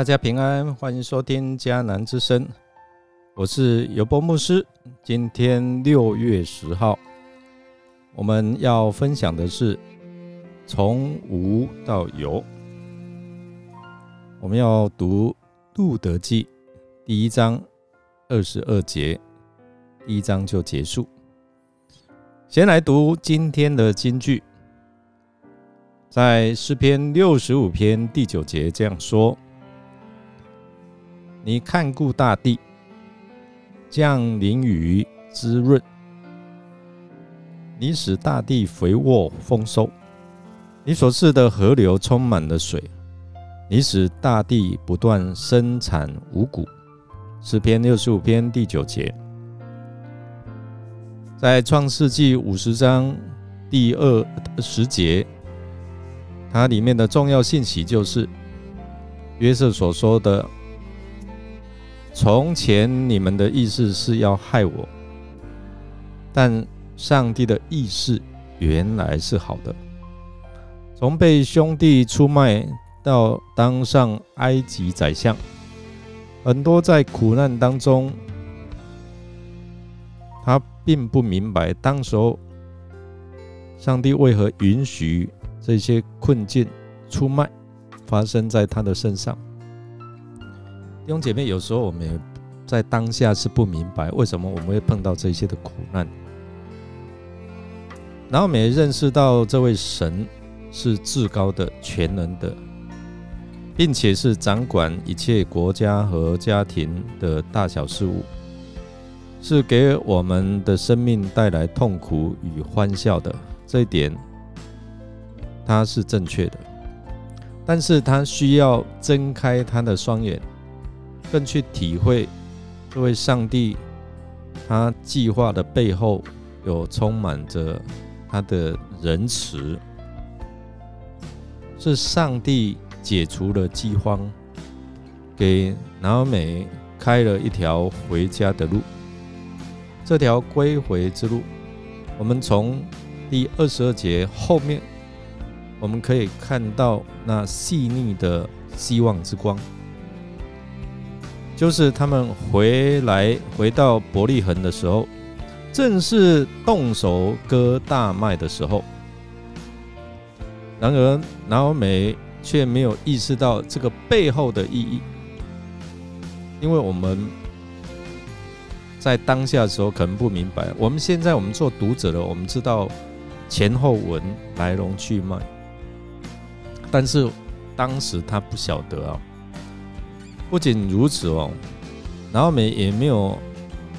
大家平安，欢迎收听迦南之声，我是尤波牧师。今天六月十号，我们要分享的是从无到有。我们要读《路德记》第一章二十二节，第一章就结束。先来读今天的金句，在诗篇六十五篇第九节这样说。你看顾大地，降淋雨滋润，你使大地肥沃丰收，你所赐的河流充满了水，你使大地不断生产五谷。诗篇六十五篇第九节，在创世纪五十章第二十节，它里面的重要信息就是约瑟所说的。从前你们的意思是要害我，但上帝的意思原来是好的。从被兄弟出卖到当上埃及宰相，很多在苦难当中，他并不明白当时候上帝为何允许这些困境出卖发生在他的身上。兄姐妹，有时候我们在当下是不明白为什么我们会碰到这些的苦难，然后我们也认识到这位神是至高的、全能的，并且是掌管一切国家和家庭的大小事物，是给我们的生命带来痛苦与欢笑的。这一点，他是正确的，但是他需要睁开他的双眼。更去体会这位上帝，他计划的背后有充满着他的仁慈，是上帝解除了饥荒，给拿美开了一条回家的路。这条归回之路，我们从第二十二节后面，我们可以看到那细腻的希望之光。就是他们回来回到伯利恒的时候，正是动手割大麦的时候。然而，拿欧美却没有意识到这个背后的意义，因为我们在当下的时候可能不明白。我们现在我们做读者的，我们知道前后文来龙去脉，但是当时他不晓得啊。不仅如此哦，然后美也没有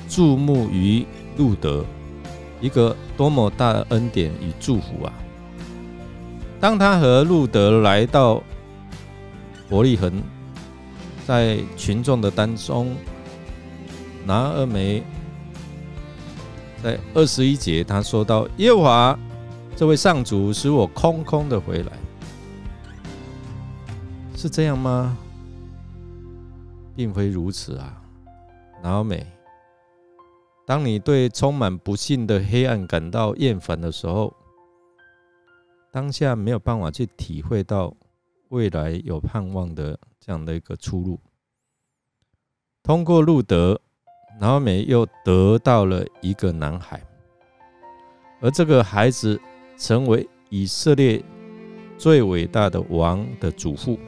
注目于路德，一个多么大的恩典与祝福啊！当他和路德来到伯利恒，在群众的当中，拿二梅在二十一节他说到：“耶和华这位上主使我空空的回来，是这样吗？”并非如此啊，老美。当你对充满不幸的黑暗感到厌烦的时候，当下没有办法去体会到未来有盼望的这样的一个出路。通过路德，老美又得到了一个男孩，而这个孩子成为以色列最伟大的王的祖父。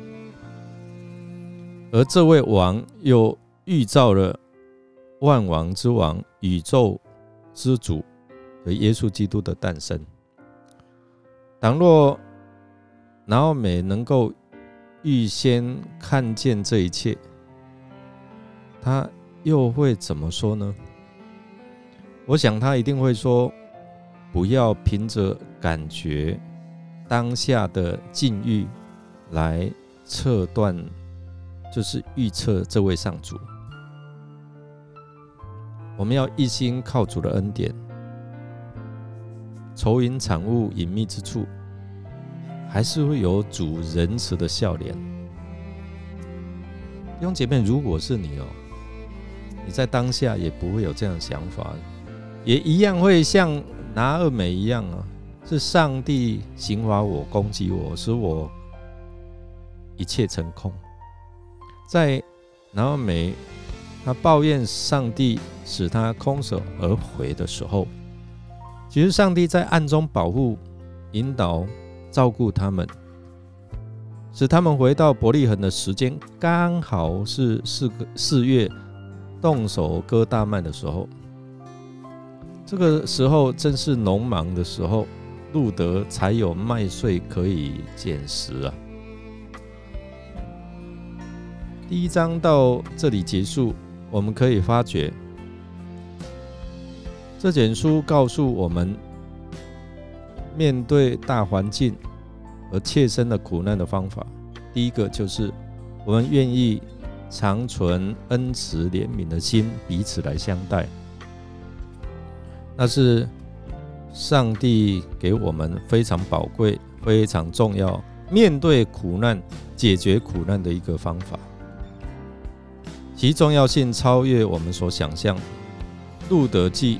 而这位王又预造了万王之王、宇宙之主和耶稣基督的诞生。倘若拿奥美能够预先看见这一切，他又会怎么说呢？我想他一定会说：“不要凭着感觉、当下的境遇来测断。”就是预测这位上主，我们要一心靠主的恩典，愁云惨雾隐秘之处，还是会有主仁慈的笑脸。弟兄姐妹，如果是你哦，你在当下也不会有这样的想法，也一样会像拿二美一样啊，是上帝刑罚我、攻击我，使我一切成空。在拿俄美他抱怨上帝使他空手而回的时候，其实上帝在暗中保护、引导、照顾他们，使他们回到伯利恒的时间刚好是四个四月动手割大麦的时候。这个时候正是农忙的时候，路德才有麦穗可以捡食啊。第一章到这里结束。我们可以发觉，这卷书告诉我们，面对大环境和切身的苦难的方法。第一个就是，我们愿意长存恩慈怜悯的心，彼此来相待。那是上帝给我们非常宝贵、非常重要，面对苦难、解决苦难的一个方法。其重要性超越我们所想象。路德记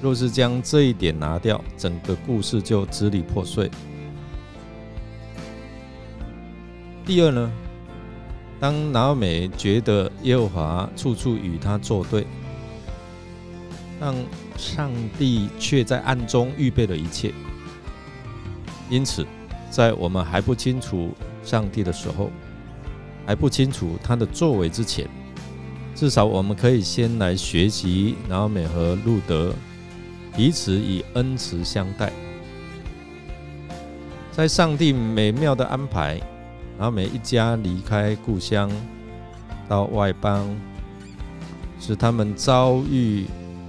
若是将这一点拿掉，整个故事就支离破碎。第二呢，当拿美觉得耶和华处处与他作对，但上帝却在暗中预备了一切。因此，在我们还不清楚上帝的时候，还不清楚他的作为之前。至少我们可以先来学习拿奥美和路德彼此以恩慈相待，在上帝美妙的安排，拿奥美一家离开故乡到外邦，使他们遭遇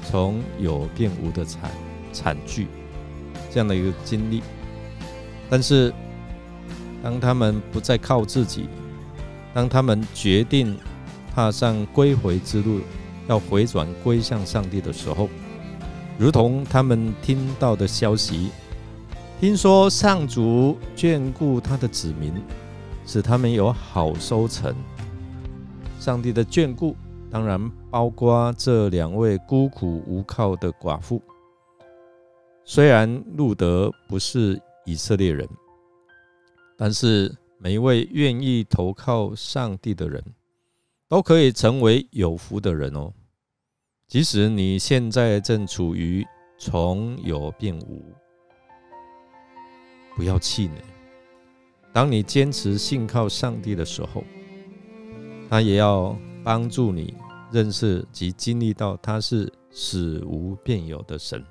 从有变无的惨惨剧这样的一个经历。但是，当他们不再靠自己，当他们决定。踏上归回之路，要回转归向上帝的时候，如同他们听到的消息，听说上主眷顾他的子民，使他们有好收成。上帝的眷顾当然包括这两位孤苦无靠的寡妇。虽然路德不是以色列人，但是每一位愿意投靠上帝的人。都可以成为有福的人哦。即使你现在正处于从有变无，不要气馁。当你坚持信靠上帝的时候，他也要帮助你认识及经历到他是死无变有的神，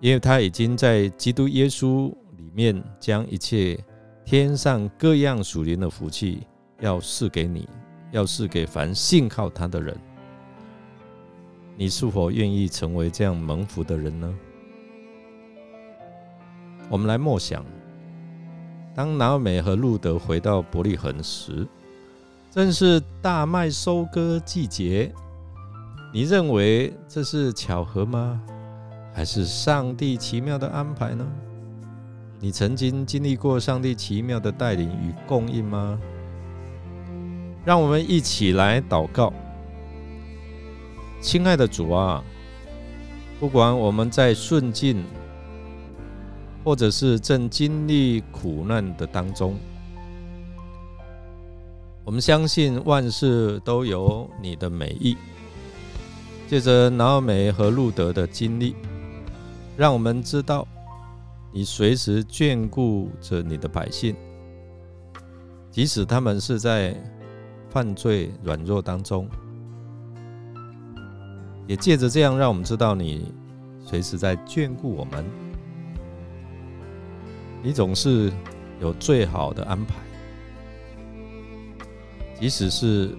因为他已经在基督耶稣里面将一切天上各样属灵的福气要赐给你。要是给凡信靠他的人，你是否愿意成为这样蒙福的人呢？我们来默想：当拿美和路德回到伯利恒时，正是大麦收割季节。你认为这是巧合吗？还是上帝奇妙的安排呢？你曾经经历过上帝奇妙的带领与供应吗？让我们一起来祷告，亲爱的主啊，不管我们在顺境，或者是正经历苦难的当中，我们相信万事都有你的美意。借着拿美和路德的经历，让我们知道你随时眷顾着你的百姓，即使他们是在。犯罪软弱当中，也借着这样，让我们知道你随时在眷顾我们，你总是有最好的安排，即使是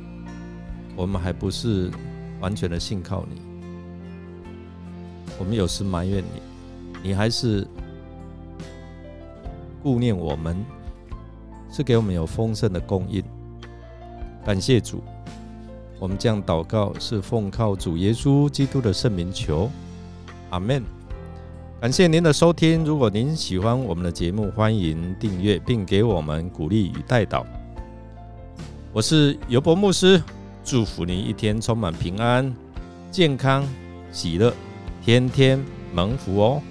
我们还不是完全的信靠你，我们有时埋怨你，你还是顾念我们，是给我们有丰盛的供应。感谢主，我们这样祷告是奉靠主耶稣基督的圣名求，阿门。感谢您的收听，如果您喜欢我们的节目，欢迎订阅并给我们鼓励与带祷。我是尤伯牧师，祝福您一天充满平安、健康、喜乐，天天蒙福哦。